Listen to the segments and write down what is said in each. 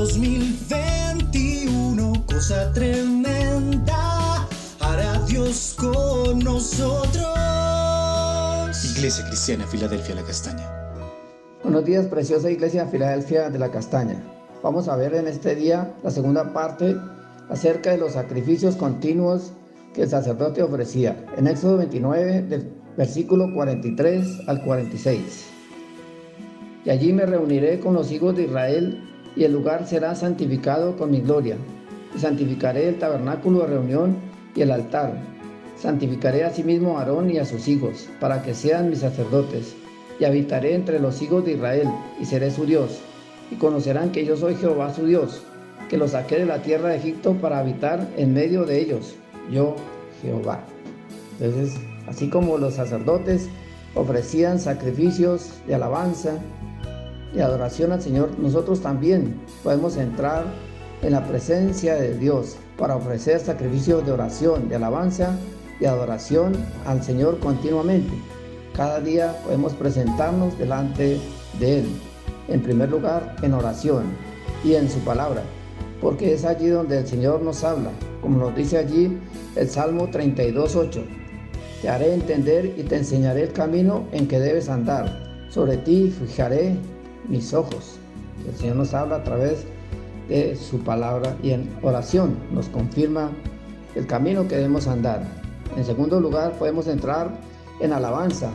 2021, cosa tremenda, hará Dios con nosotros. Iglesia Cristiana Filadelfia La Castaña. Buenos días, preciosa Iglesia Filadelfia de la Castaña. Vamos a ver en este día la segunda parte acerca de los sacrificios continuos que el sacerdote ofrecía. En Éxodo 29, del versículo 43 al 46. Y allí me reuniré con los hijos de Israel y el lugar será santificado con mi gloria. Y santificaré el tabernáculo de reunión y el altar. Santificaré asimismo a Aarón y a sus hijos, para que sean mis sacerdotes. Y habitaré entre los hijos de Israel, y seré su Dios. Y conocerán que yo soy Jehová su Dios, que los saqué de la tierra de Egipto para habitar en medio de ellos. Yo, Jehová. Entonces, así como los sacerdotes ofrecían sacrificios de alabanza, y adoración al Señor, nosotros también podemos entrar en la presencia de Dios para ofrecer sacrificios de oración, de alabanza y adoración al Señor continuamente. Cada día podemos presentarnos delante de Él, en primer lugar en oración y en su palabra, porque es allí donde el Señor nos habla, como nos dice allí el Salmo 32.8. Te haré entender y te enseñaré el camino en que debes andar. Sobre ti fijaré mis ojos. El Señor nos habla a través de su palabra y en oración nos confirma el camino que debemos andar. En segundo lugar, podemos entrar en alabanza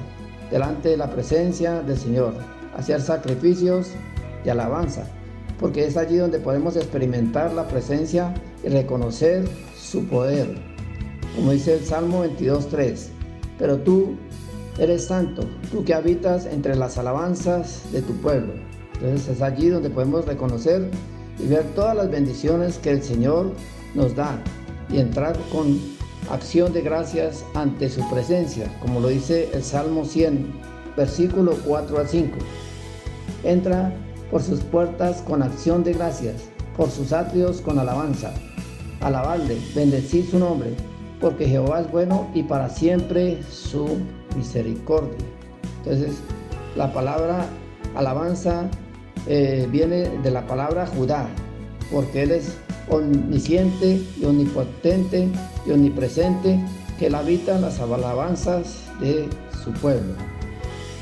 delante de la presencia del Señor, hacer sacrificios de alabanza, porque es allí donde podemos experimentar la presencia y reconocer su poder. Como dice el Salmo 22.3, pero tú eres santo, tú que habitas entre las alabanzas de tu pueblo. Entonces es allí donde podemos reconocer y ver todas las bendiciones que el Señor nos da y entrar con acción de gracias ante su presencia, como lo dice el Salmo 100, versículo 4 al 5. Entra por sus puertas con acción de gracias, por sus atrios con alabanza. Alabadle, bendecid su nombre, porque Jehová es bueno y para siempre su misericordia. Entonces, la palabra alabanza eh, viene de la palabra Judá, porque Él es omnisciente y omnipotente y omnipresente, que Él habita las alabanzas de su pueblo.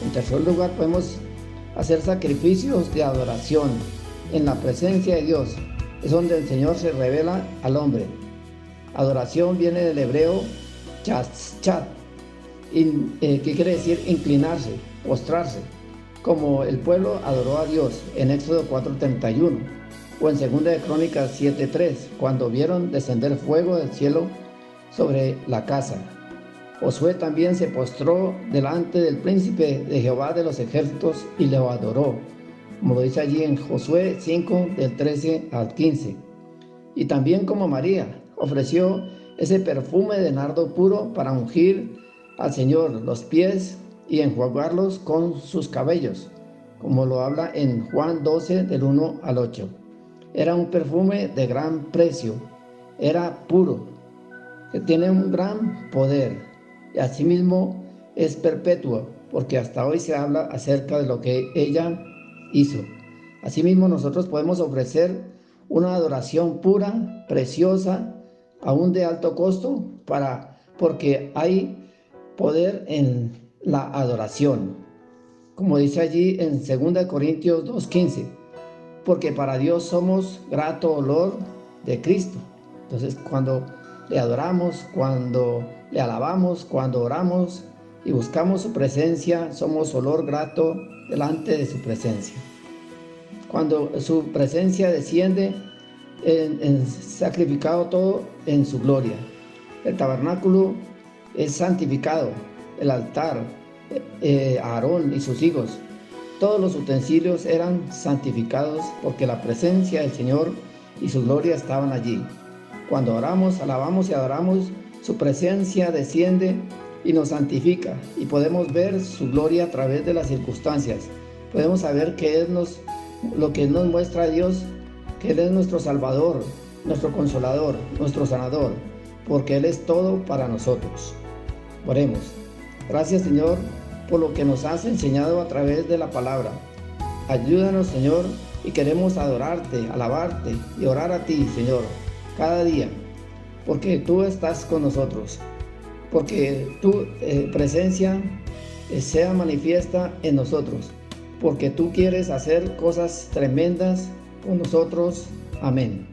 En tercer lugar, podemos hacer sacrificios de adoración en la presencia de Dios. Es donde el Señor se revela al hombre. Adoración viene del hebreo chat eh, ¿Qué quiere decir inclinarse, postrarse? Como el pueblo adoró a Dios en Éxodo 4:31 o en 2 de Crónicas 7:3, cuando vieron descender fuego del cielo sobre la casa. Josué también se postró delante del príncipe de Jehová de los ejércitos y le adoró, como lo dice allí en Josué 5 del 13 al 15. Y también como María ofreció ese perfume de nardo puro para ungir al Señor los pies y enjuagarlos con sus cabellos, como lo habla en Juan 12 del 1 al 8. Era un perfume de gran precio, era puro, que tiene un gran poder y asimismo es perpetuo, porque hasta hoy se habla acerca de lo que ella hizo. Asimismo nosotros podemos ofrecer una adoración pura, preciosa, aún de alto costo, para, porque hay poder en la adoración. Como dice allí en 2 Corintios 2.15, porque para Dios somos grato olor de Cristo. Entonces cuando le adoramos, cuando le alabamos, cuando oramos y buscamos su presencia, somos olor grato delante de su presencia. Cuando su presencia desciende, en, sacrificado todo en su gloria. El tabernáculo es santificado, el altar, eh, Aarón y sus hijos. Todos los utensilios eran santificados porque la presencia del Señor y su gloria estaban allí. Cuando oramos, alabamos y adoramos, su presencia desciende y nos santifica y podemos ver su gloria a través de las circunstancias. Podemos saber que es nos, lo que nos muestra Dios, que Él es nuestro Salvador, nuestro Consolador, nuestro Sanador, porque Él es todo para nosotros. Oremos. Gracias Señor por lo que nos has enseñado a través de la palabra. Ayúdanos Señor y queremos adorarte, alabarte y orar a ti, Señor, cada día, porque tú estás con nosotros, porque tu eh, presencia eh, sea manifiesta en nosotros, porque tú quieres hacer cosas tremendas con nosotros. Amén.